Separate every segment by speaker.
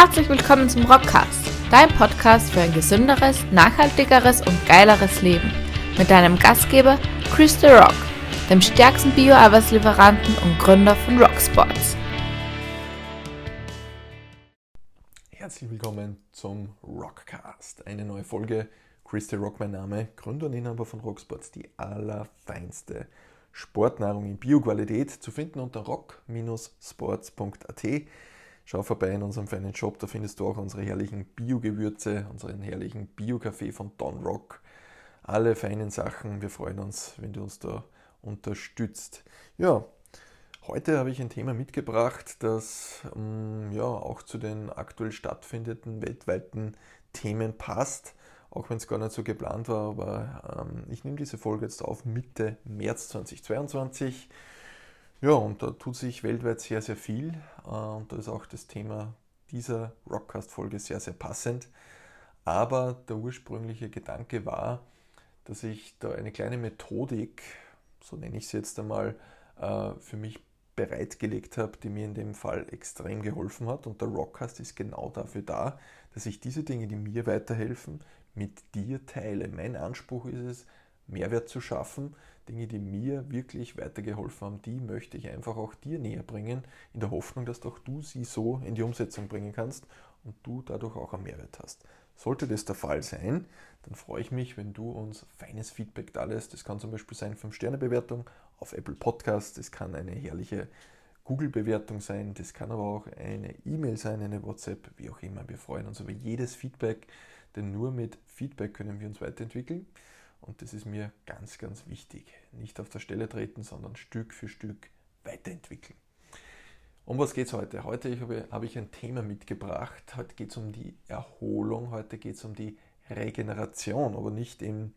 Speaker 1: Herzlich willkommen zum Rockcast, dein Podcast für ein gesünderes, nachhaltigeres und geileres Leben. Mit deinem Gastgeber Chris The Rock, dem stärksten Bio-Arbeitslieferanten und Gründer von Rocksports.
Speaker 2: Herzlich willkommen zum Rockcast. Eine neue Folge. Chris The Rock, mein Name, Gründer und Inhaber von Rocksports, die allerfeinste Sportnahrung in Bioqualität, zu finden unter rock-sports.at. Schau vorbei in unserem feinen Shop, da findest du auch unsere herrlichen Bio-Gewürze, unseren herrlichen Bio-Kaffee von Don Rock. Alle feinen Sachen. Wir freuen uns, wenn du uns da unterstützt. Ja, heute habe ich ein Thema mitgebracht, das ähm, ja auch zu den aktuell stattfindenden weltweiten Themen passt. Auch wenn es gar nicht so geplant war, aber ähm, ich nehme diese Folge jetzt auf Mitte März 2022. Ja, und da tut sich weltweit sehr, sehr viel. Äh, und da ist auch das Thema dieser Rockcast-Folge sehr, sehr passend. Aber der ursprüngliche Gedanke war, dass ich da eine kleine Methodik, so nenne ich sie jetzt einmal, äh, für mich bereitgelegt habe, die mir in dem Fall extrem geholfen hat. Und der Rockcast ist genau dafür da, dass ich diese Dinge, die mir weiterhelfen, mit dir teile. Mein Anspruch ist es, Mehrwert zu schaffen, Dinge, die mir wirklich weitergeholfen haben, die möchte ich einfach auch dir näher bringen, in der Hoffnung, dass auch du sie so in die Umsetzung bringen kannst und du dadurch auch einen Mehrwert hast. Sollte das der Fall sein, dann freue ich mich, wenn du uns feines Feedback da lässt. Das kann zum Beispiel sein 5-Sterne-Bewertung auf Apple Podcasts, das kann eine herrliche Google-Bewertung sein, das kann aber auch eine E-Mail sein, eine WhatsApp, wie auch immer. Wir freuen uns über jedes Feedback, denn nur mit Feedback können wir uns weiterentwickeln. Und das ist mir ganz, ganz wichtig. Nicht auf der Stelle treten, sondern Stück für Stück weiterentwickeln. Um was geht es heute? Heute habe, ich ein Thema mitgebracht. Heute geht es um die Erholung, heute geht es um die Regeneration, aber nicht im,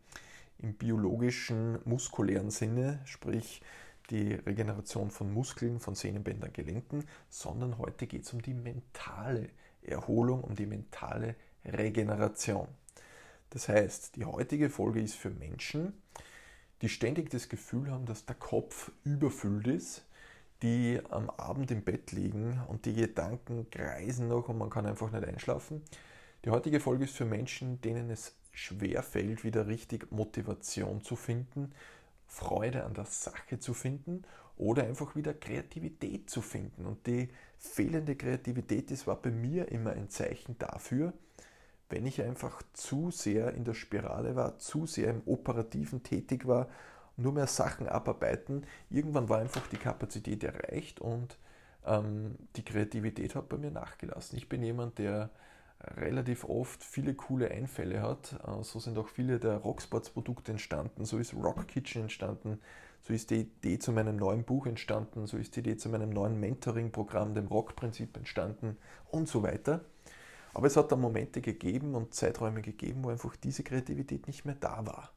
Speaker 2: im biologischen, muskulären Sinne, sprich die Regeneration von Muskeln, von Sehnenbändern, Gelenken, sondern heute geht es um die mentale Erholung, um die mentale Regeneration. Das heißt, die heutige Folge ist für Menschen, die ständig das Gefühl haben, dass der Kopf überfüllt ist, die am Abend im Bett liegen und die Gedanken kreisen noch und man kann einfach nicht einschlafen. Die heutige Folge ist für Menschen, denen es schwer fällt, wieder richtig Motivation zu finden, Freude an der Sache zu finden oder einfach wieder Kreativität zu finden. Und die fehlende Kreativität, das war bei mir immer ein Zeichen dafür, wenn ich einfach zu sehr in der Spirale war, zu sehr im Operativen tätig war, nur mehr Sachen abarbeiten, irgendwann war einfach die Kapazität erreicht und ähm, die Kreativität hat bei mir nachgelassen. Ich bin jemand, der relativ oft viele coole Einfälle hat. Äh, so sind auch viele der Rocksports-Produkte entstanden, so ist Rock Kitchen entstanden, so ist die Idee zu meinem neuen Buch entstanden, so ist die Idee zu meinem neuen Mentoring-Programm, dem Rock-Prinzip entstanden und so weiter. Aber es hat dann Momente gegeben und Zeiträume gegeben, wo einfach diese Kreativität nicht mehr da war.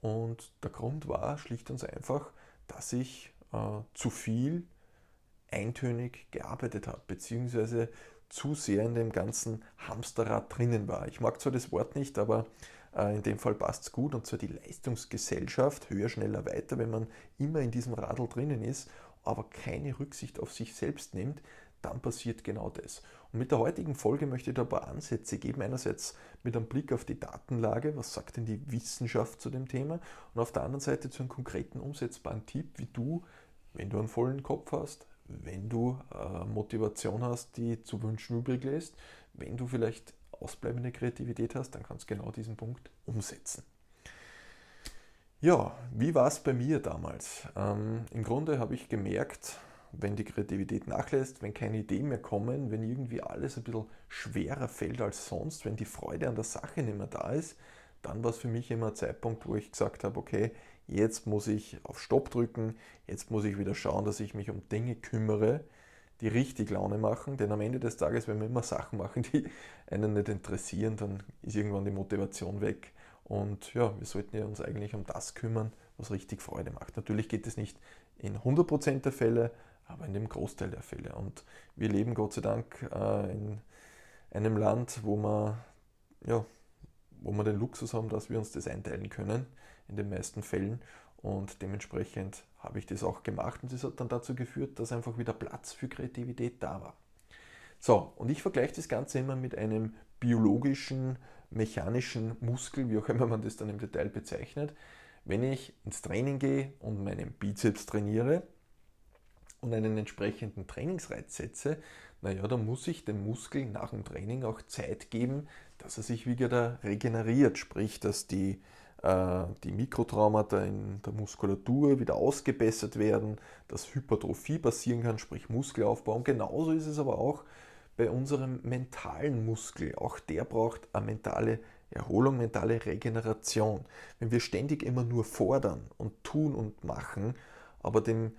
Speaker 2: Und der Grund war schlicht und einfach, dass ich äh, zu viel eintönig gearbeitet habe, beziehungsweise zu sehr in dem ganzen Hamsterrad drinnen war. Ich mag zwar das Wort nicht, aber äh, in dem Fall passt es gut, und zwar die Leistungsgesellschaft, höher, schneller, weiter, wenn man immer in diesem Radl drinnen ist, aber keine Rücksicht auf sich selbst nimmt, dann passiert genau das. Und mit der heutigen Folge möchte ich da ein paar Ansätze geben. Einerseits mit einem Blick auf die Datenlage, was sagt denn die Wissenschaft zu dem Thema? Und auf der anderen Seite zu einem konkreten umsetzbaren Tipp, wie du, wenn du einen vollen Kopf hast, wenn du äh, Motivation hast, die zu wünschen übrig lässt, wenn du vielleicht ausbleibende Kreativität hast, dann kannst du genau diesen Punkt umsetzen. Ja, wie war es bei mir damals? Ähm, Im Grunde habe ich gemerkt, wenn die Kreativität nachlässt, wenn keine Ideen mehr kommen, wenn irgendwie alles ein bisschen schwerer fällt als sonst, wenn die Freude an der Sache nicht mehr da ist, dann war es für mich immer ein Zeitpunkt, wo ich gesagt habe, okay, jetzt muss ich auf Stopp drücken, jetzt muss ich wieder schauen, dass ich mich um Dinge kümmere, die richtig Laune machen, denn am Ende des Tages, wenn wir immer Sachen machen, die einen nicht interessieren, dann ist irgendwann die Motivation weg. Und ja, wir sollten uns eigentlich um das kümmern, was richtig Freude macht. Natürlich geht es nicht in 100% der Fälle, aber in dem Großteil der Fälle. Und wir leben Gott sei Dank äh, in einem Land, wo wir, ja, wo wir den Luxus haben, dass wir uns das einteilen können, in den meisten Fällen. Und dementsprechend habe ich das auch gemacht und das hat dann dazu geführt, dass einfach wieder Platz für Kreativität da war. So, und ich vergleiche das Ganze immer mit einem biologischen, mechanischen Muskel, wie auch immer man das dann im Detail bezeichnet. Wenn ich ins Training gehe und meinen Bizeps trainiere und einen entsprechenden Trainingsreiz setze, naja, dann muss ich dem Muskel nach dem Training auch Zeit geben, dass er sich wieder regeneriert, sprich, dass die, äh, die Mikrotraumata in der Muskulatur wieder ausgebessert werden, dass Hypertrophie passieren kann, sprich Muskelaufbau. Und genauso ist es aber auch bei unserem mentalen Muskel. Auch der braucht eine mentale Erholung, mentale Regeneration. Wenn wir ständig immer nur fordern und tun und machen, aber dem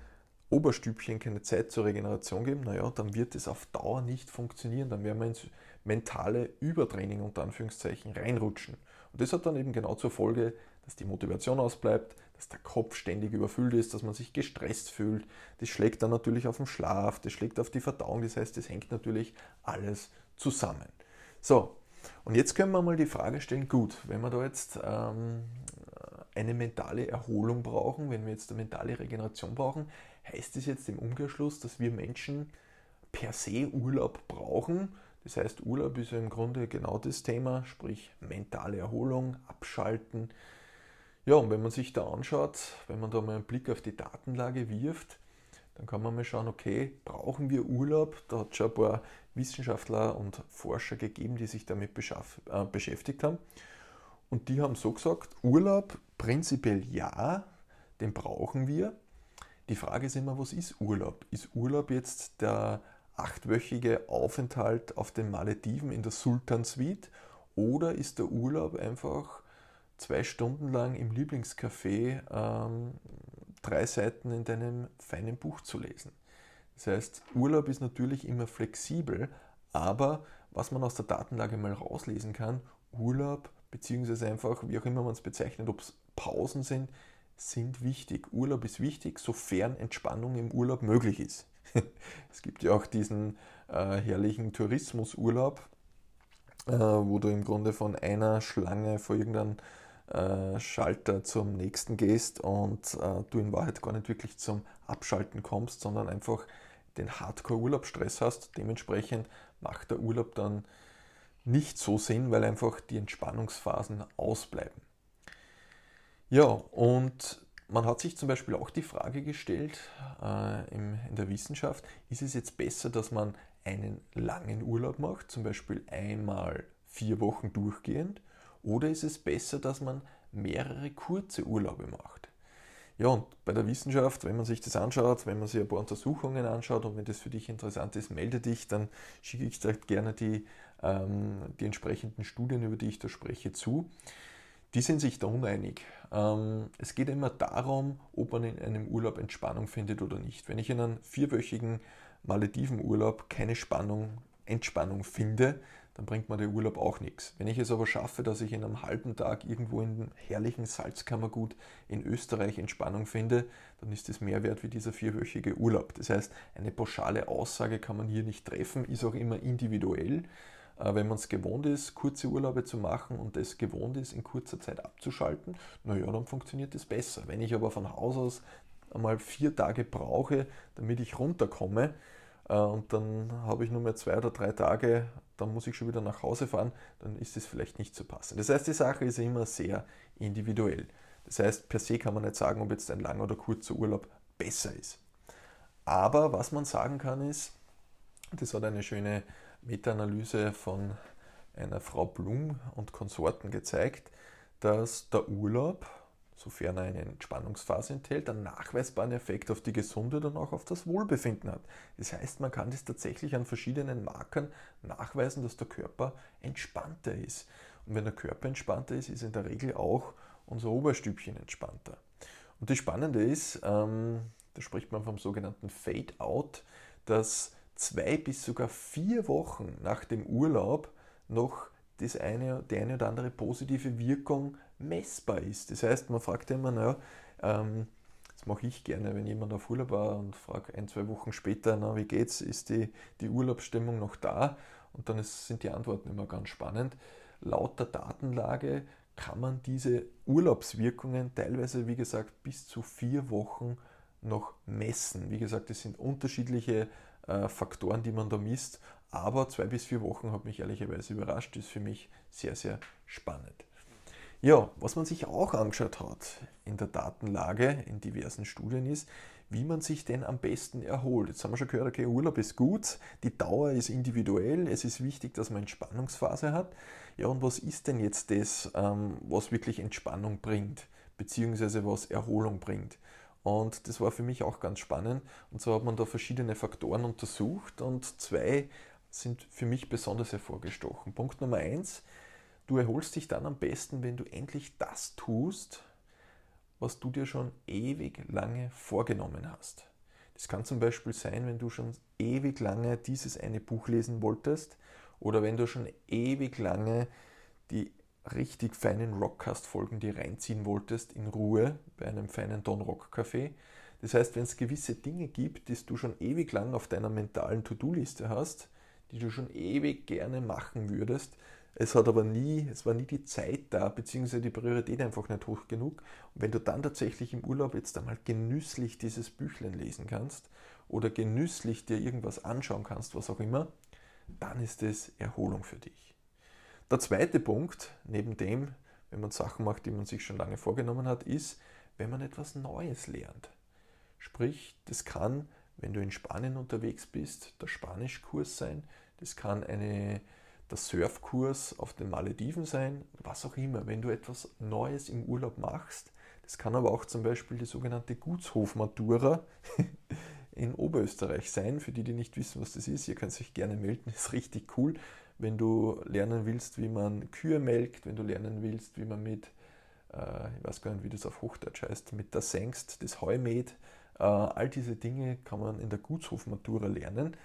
Speaker 2: Oberstübchen keine Zeit zur Regeneration geben, naja, dann wird es auf Dauer nicht funktionieren. Dann werden wir ins mentale Übertraining unter Anführungszeichen reinrutschen. Und das hat dann eben genau zur Folge, dass die Motivation ausbleibt, dass der Kopf ständig überfüllt ist, dass man sich gestresst fühlt. Das schlägt dann natürlich auf den Schlaf, das schlägt auf die Verdauung, das heißt, das hängt natürlich alles zusammen. So, und jetzt können wir mal die Frage stellen, gut, wenn wir da jetzt ähm, eine mentale Erholung brauchen, wenn wir jetzt eine mentale Regeneration brauchen, heißt das jetzt im Umkehrschluss, dass wir Menschen per se Urlaub brauchen? Das heißt, Urlaub ist ja im Grunde genau das Thema, sprich mentale Erholung, abschalten. Ja, und wenn man sich da anschaut, wenn man da mal einen Blick auf die Datenlage wirft, dann kann man mal schauen, okay, brauchen wir Urlaub? Da hat es schon ein paar Wissenschaftler und Forscher gegeben, die sich damit äh, beschäftigt haben. Und die haben so gesagt, Urlaub prinzipiell ja, den brauchen wir. Die Frage ist immer, was ist Urlaub? Ist Urlaub jetzt der achtwöchige Aufenthalt auf den Malediven in der Sultan Suite oder ist der Urlaub einfach zwei Stunden lang im Lieblingscafé ähm, drei Seiten in deinem feinen Buch zu lesen? Das heißt, Urlaub ist natürlich immer flexibel, aber was man aus der Datenlage mal rauslesen kann, Urlaub beziehungsweise einfach, wie auch immer man es bezeichnet, ob es Pausen sind, sind wichtig. Urlaub ist wichtig, sofern Entspannung im Urlaub möglich ist. es gibt ja auch diesen äh, herrlichen Tourismusurlaub, äh, wo du im Grunde von einer Schlange vor irgendeinem äh, Schalter zum nächsten gehst und äh, du in Wahrheit gar nicht wirklich zum Abschalten kommst, sondern einfach den Hardcore-Urlaubsstress hast. Dementsprechend macht der Urlaub dann nicht so Sinn, weil einfach die Entspannungsphasen ausbleiben. Ja, und man hat sich zum Beispiel auch die Frage gestellt äh, in der Wissenschaft, ist es jetzt besser, dass man einen langen Urlaub macht, zum Beispiel einmal vier Wochen durchgehend, oder ist es besser, dass man mehrere kurze Urlaube macht? Ja, und bei der Wissenschaft, wenn man sich das anschaut, wenn man sich ein paar Untersuchungen anschaut und wenn das für dich interessant ist, melde dich, dann schicke ich dir gerne die, ähm, die entsprechenden Studien, über die ich da spreche, zu. Die sind sich da uneinig. Ähm, es geht immer darum, ob man in einem Urlaub Entspannung findet oder nicht. Wenn ich in einem vierwöchigen Maledivenurlaub keine Spannung, Entspannung finde, dann bringt mir der Urlaub auch nichts. Wenn ich es aber schaffe, dass ich in einem halben Tag irgendwo in einem herrlichen Salzkammergut in Österreich Entspannung finde, dann ist es mehr wert wie dieser vierwöchige Urlaub. Das heißt, eine pauschale Aussage kann man hier nicht treffen, ist auch immer individuell. Äh, wenn man es gewohnt ist, kurze Urlaube zu machen und es gewohnt ist, in kurzer Zeit abzuschalten, naja, dann funktioniert es besser. Wenn ich aber von Haus aus einmal vier Tage brauche, damit ich runterkomme, äh, und dann habe ich nur mehr zwei oder drei Tage dann muss ich schon wieder nach Hause fahren, dann ist es vielleicht nicht zu so passen. Das heißt, die Sache ist immer sehr individuell. Das heißt, per se kann man nicht sagen, ob jetzt ein langer oder kurzer Urlaub besser ist. Aber was man sagen kann ist, das hat eine schöne Meta-Analyse von einer Frau Blum und Konsorten gezeigt, dass der Urlaub sofern er eine Entspannungsphase enthält, einen nachweisbaren Effekt auf die Gesundheit und auch auf das Wohlbefinden hat. Das heißt, man kann das tatsächlich an verschiedenen Markern nachweisen, dass der Körper entspannter ist. Und wenn der Körper entspannter ist, ist in der Regel auch unser Oberstübchen entspannter. Und das Spannende ist, ähm, da spricht man vom sogenannten Fade-out, dass zwei bis sogar vier Wochen nach dem Urlaub noch das eine, die eine oder andere positive Wirkung messbar ist. Das heißt, man fragt immer, naja, ähm, das mache ich gerne, wenn jemand auf Urlaub war und fragt ein, zwei Wochen später, na, wie geht's, ist die, die Urlaubsstimmung noch da? Und dann ist, sind die Antworten immer ganz spannend. Laut der Datenlage kann man diese Urlaubswirkungen teilweise, wie gesagt, bis zu vier Wochen noch messen. Wie gesagt, es sind unterschiedliche äh, Faktoren, die man da misst. Aber zwei bis vier Wochen hat mich ehrlicherweise überrascht, ist für mich sehr, sehr spannend. Ja, was man sich auch angeschaut hat in der Datenlage in diversen Studien ist, wie man sich denn am besten erholt. Jetzt haben wir schon gehört, okay, Urlaub ist gut, die Dauer ist individuell, es ist wichtig, dass man Entspannungsphase hat. Ja, und was ist denn jetzt das, ähm, was wirklich Entspannung bringt, beziehungsweise was Erholung bringt? Und das war für mich auch ganz spannend. Und so hat man da verschiedene Faktoren untersucht und zwei sind für mich besonders hervorgestochen. Punkt Nummer eins, du erholst dich dann am besten, wenn du endlich das tust, was du dir schon ewig lange vorgenommen hast. Das kann zum Beispiel sein, wenn du schon ewig lange dieses eine Buch lesen wolltest oder wenn du schon ewig lange die richtig feinen Rockcast-Folgen dir reinziehen wolltest in Ruhe bei einem feinen Don Rock Café. Das heißt, wenn es gewisse Dinge gibt, die du schon ewig lang auf deiner mentalen To-Do-Liste hast, die du schon ewig gerne machen würdest, es hat aber nie, es war nie die Zeit da, beziehungsweise die Priorität einfach nicht hoch genug. Und wenn du dann tatsächlich im Urlaub jetzt einmal genüsslich dieses Büchlein lesen kannst oder genüsslich dir irgendwas anschauen kannst, was auch immer, dann ist es Erholung für dich. Der zweite Punkt, neben dem, wenn man Sachen macht, die man sich schon lange vorgenommen hat, ist, wenn man etwas Neues lernt. Sprich, das kann, wenn du in Spanien unterwegs bist, der Spanischkurs sein, das kann eine der Surfkurs auf den Malediven sein, was auch immer. Wenn du etwas Neues im Urlaub machst, das kann aber auch zum Beispiel die sogenannte Gutshofmatura in Oberösterreich sein. Für die, die nicht wissen, was das ist, ihr könnt euch gerne melden, ist richtig cool. Wenn du lernen willst, wie man Kühe melkt, wenn du lernen willst, wie man mit, äh, ich weiß gar nicht, wie das auf Hochdeutsch heißt, mit der Sengst das Heu mäht, äh, all diese Dinge kann man in der Gutshofmatura lernen.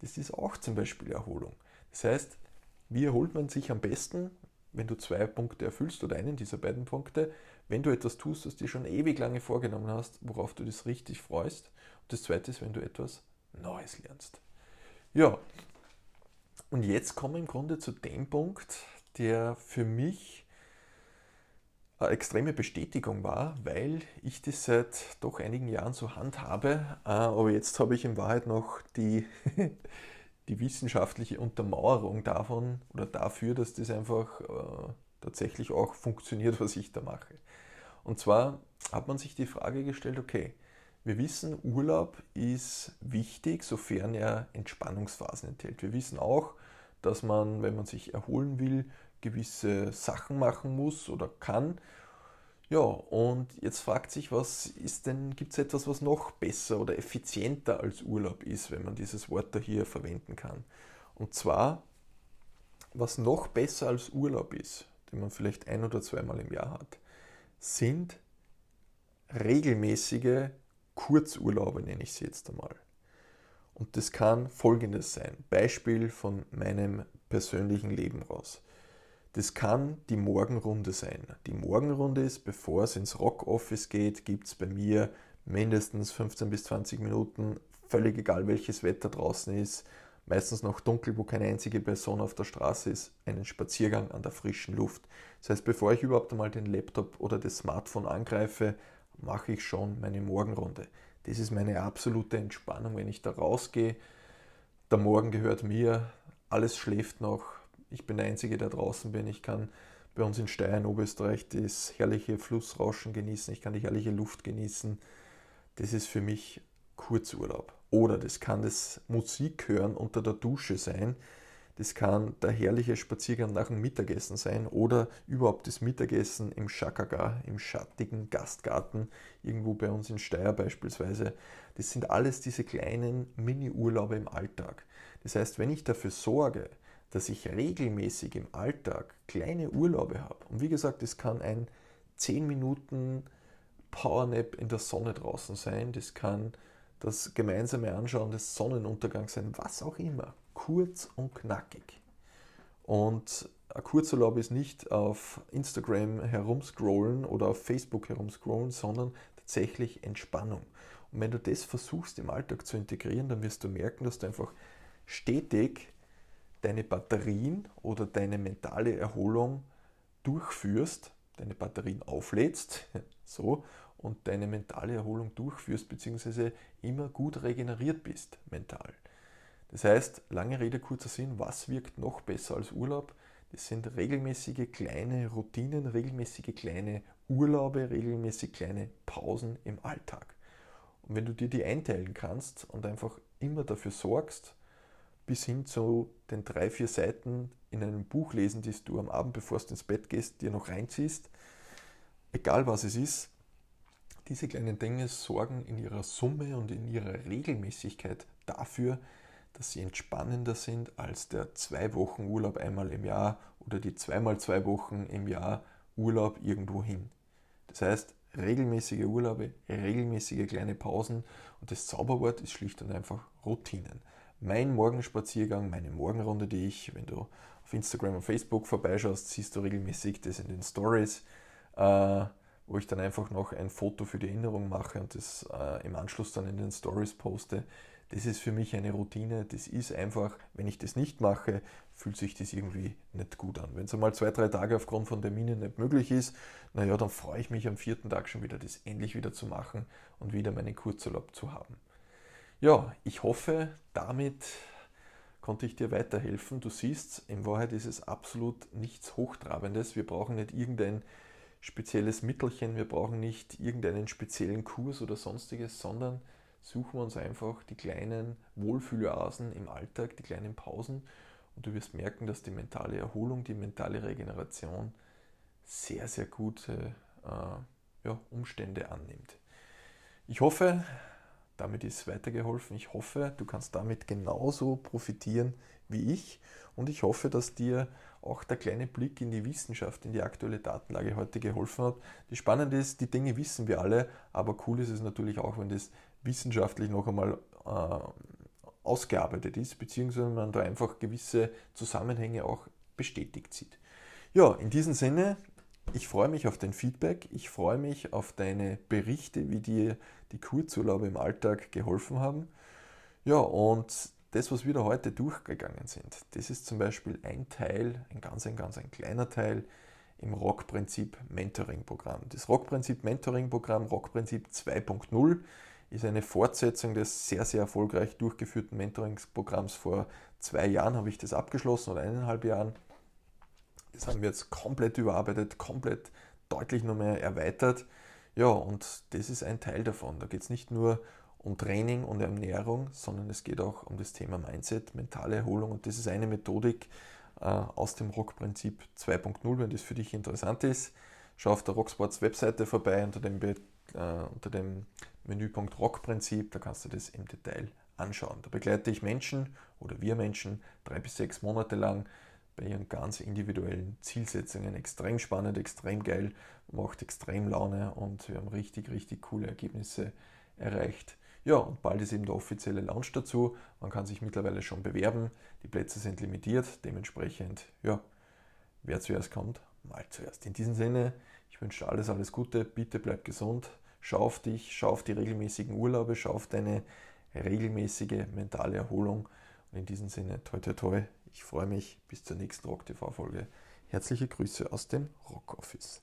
Speaker 2: Das ist auch zum Beispiel Erholung. Das heißt, wie erholt man sich am besten, wenn du zwei Punkte erfüllst oder einen dieser beiden Punkte, wenn du etwas tust, das dir schon ewig lange vorgenommen hast, worauf du dich richtig freust. Und das zweite ist, wenn du etwas Neues lernst. Ja, und jetzt kommen wir im Grunde zu dem Punkt, der für mich eine extreme Bestätigung war, weil ich das seit doch einigen Jahren so handhabe. Äh, aber jetzt habe ich in Wahrheit noch die die wissenschaftliche Untermauerung davon oder dafür, dass das einfach äh, tatsächlich auch funktioniert, was ich da mache. Und zwar hat man sich die Frage gestellt, okay, wir wissen, Urlaub ist wichtig, sofern er Entspannungsphasen enthält. Wir wissen auch, dass man, wenn man sich erholen will, gewisse Sachen machen muss oder kann, ja, und jetzt fragt sich, was ist denn, gibt es etwas, was noch besser oder effizienter als Urlaub ist, wenn man dieses Wort da hier verwenden kann? Und zwar, was noch besser als Urlaub ist, den man vielleicht ein oder zweimal im Jahr hat, sind regelmäßige Kurzurlaube, nenne ich sie jetzt einmal. Und das kann folgendes sein. Beispiel von meinem persönlichen Leben raus. Das kann die Morgenrunde sein. Die Morgenrunde ist, bevor es ins Rock Office geht, gibt es bei mir mindestens 15 bis 20 Minuten, völlig egal welches Wetter draußen ist, meistens noch dunkel, wo keine einzige Person auf der Straße ist, einen Spaziergang an der frischen Luft. Das heißt, bevor ich überhaupt einmal den Laptop oder das Smartphone angreife, mache ich schon meine Morgenrunde. Das ist meine absolute Entspannung, wenn ich da rausgehe. Der Morgen gehört mir, alles schläft noch, ich bin der Einzige, der draußen bin. Ich kann bei uns in Steyr in Oberösterreich das herrliche Flussrauschen genießen. Ich kann die herrliche Luft genießen. Das ist für mich Kurzurlaub. Oder das kann das Musik hören unter der Dusche sein. Das kann der herrliche Spaziergang nach dem Mittagessen sein oder überhaupt das Mittagessen im Schakaga, im schattigen Gastgarten, irgendwo bei uns in Steyr beispielsweise. Das sind alles diese kleinen Mini-Urlaube im Alltag. Das heißt, wenn ich dafür sorge, dass ich regelmäßig im Alltag kleine Urlaube habe. Und wie gesagt, es kann ein 10 Minuten Powernap in der Sonne draußen sein, das kann das gemeinsame Anschauen des Sonnenuntergangs sein, was auch immer. Kurz und knackig. Und ein Kurzurlaub ist nicht auf Instagram herumscrollen oder auf Facebook herumscrollen, sondern tatsächlich Entspannung. Und wenn du das versuchst im Alltag zu integrieren, dann wirst du merken, dass du einfach stetig deine Batterien oder deine mentale Erholung durchführst, deine Batterien auflädst, so, und deine mentale Erholung durchführst, beziehungsweise immer gut regeneriert bist mental. Das heißt, lange Rede, kurzer Sinn, was wirkt noch besser als Urlaub? Das sind regelmäßige kleine Routinen, regelmäßige kleine Urlaube, regelmäßig kleine Pausen im Alltag. Und wenn du dir die einteilen kannst und einfach immer dafür sorgst, bis hin zu den drei, vier Seiten in einem Buch lesen, die du am Abend, bevor du ins Bett gehst, dir noch reinziehst, egal was es ist, diese kleinen Dinge sorgen in ihrer Summe und in ihrer Regelmäßigkeit dafür, dass sie entspannender sind als der zwei Wochen Urlaub einmal im Jahr oder die zweimal zwei Wochen im Jahr Urlaub irgendwo hin. Das heißt, regelmäßige Urlaube, regelmäßige kleine Pausen und das Zauberwort ist schlicht und einfach Routinen. Mein Morgenspaziergang, meine Morgenrunde, die ich, wenn du auf Instagram und Facebook vorbeischaust, siehst du regelmäßig das in den Stories. Äh, wo ich dann einfach noch ein Foto für die Erinnerung mache und das äh, im Anschluss dann in den Stories poste. Das ist für mich eine Routine. Das ist einfach, wenn ich das nicht mache, fühlt sich das irgendwie nicht gut an. Wenn es einmal zwei, drei Tage aufgrund von Terminen nicht möglich ist, naja, dann freue ich mich am vierten Tag schon wieder, das endlich wieder zu machen und wieder meinen Kurzurlaub zu haben. Ja, ich hoffe, damit konnte ich dir weiterhelfen. Du siehst, in Wahrheit ist es absolut nichts Hochtrabendes. Wir brauchen nicht irgendein spezielles Mittelchen, wir brauchen nicht irgendeinen speziellen Kurs oder sonstiges, sondern suchen wir uns einfach die kleinen Wohlfühloasen im Alltag, die kleinen Pausen und du wirst merken, dass die mentale Erholung, die mentale Regeneration sehr, sehr gute äh, ja, Umstände annimmt. Ich hoffe, damit ist weitergeholfen. Ich hoffe, du kannst damit genauso profitieren wie ich und ich hoffe, dass dir auch der kleine Blick in die Wissenschaft, in die aktuelle Datenlage heute geholfen hat. Die spannend ist, die Dinge wissen wir alle, aber cool ist es natürlich auch, wenn das wissenschaftlich noch einmal äh, ausgearbeitet ist, beziehungsweise man da einfach gewisse Zusammenhänge auch bestätigt sieht. Ja, in diesem Sinne, ich freue mich auf dein Feedback, ich freue mich auf deine Berichte, wie dir die Kurzurlaube im Alltag geholfen haben. Ja, und das, was wir da heute durchgegangen sind, das ist zum Beispiel ein Teil, ein ganz, ein ganz ein kleiner Teil im Rockprinzip Mentoring Programm. Das Rockprinzip Mentoring Programm, Rockprinzip 2.0, ist eine Fortsetzung des sehr, sehr erfolgreich durchgeführten Mentoringsprogramms. Vor zwei Jahren habe ich das abgeschlossen oder eineinhalb Jahren. Das haben wir jetzt komplett überarbeitet, komplett deutlich noch mehr erweitert. Ja, und das ist ein Teil davon. Da geht es nicht nur um Training und Ernährung, sondern es geht auch um das Thema Mindset, mentale Erholung und das ist eine Methodik äh, aus dem Rockprinzip 2.0. Wenn das für dich interessant ist, schau auf der Rocksports Webseite vorbei unter dem, äh, unter dem Menüpunkt Rockprinzip, da kannst du das im Detail anschauen. Da begleite ich Menschen oder wir Menschen drei bis sechs Monate lang bei ihren ganz individuellen Zielsetzungen. Extrem spannend, extrem geil, macht extrem Laune und wir haben richtig, richtig coole Ergebnisse erreicht. Ja, und bald ist eben der offizielle Launch dazu. Man kann sich mittlerweile schon bewerben. Die Plätze sind limitiert. Dementsprechend, ja, wer zuerst kommt, mal zuerst. In diesem Sinne, ich wünsche alles, alles Gute. Bitte bleib gesund. Schau auf dich, schau auf die regelmäßigen Urlaube, schau auf deine regelmäßige mentale Erholung. Und in diesem Sinne, toi, toi, toi. Ich freue mich bis zur nächsten Rock TV-Folge. Herzliche Grüße aus dem Rock Office.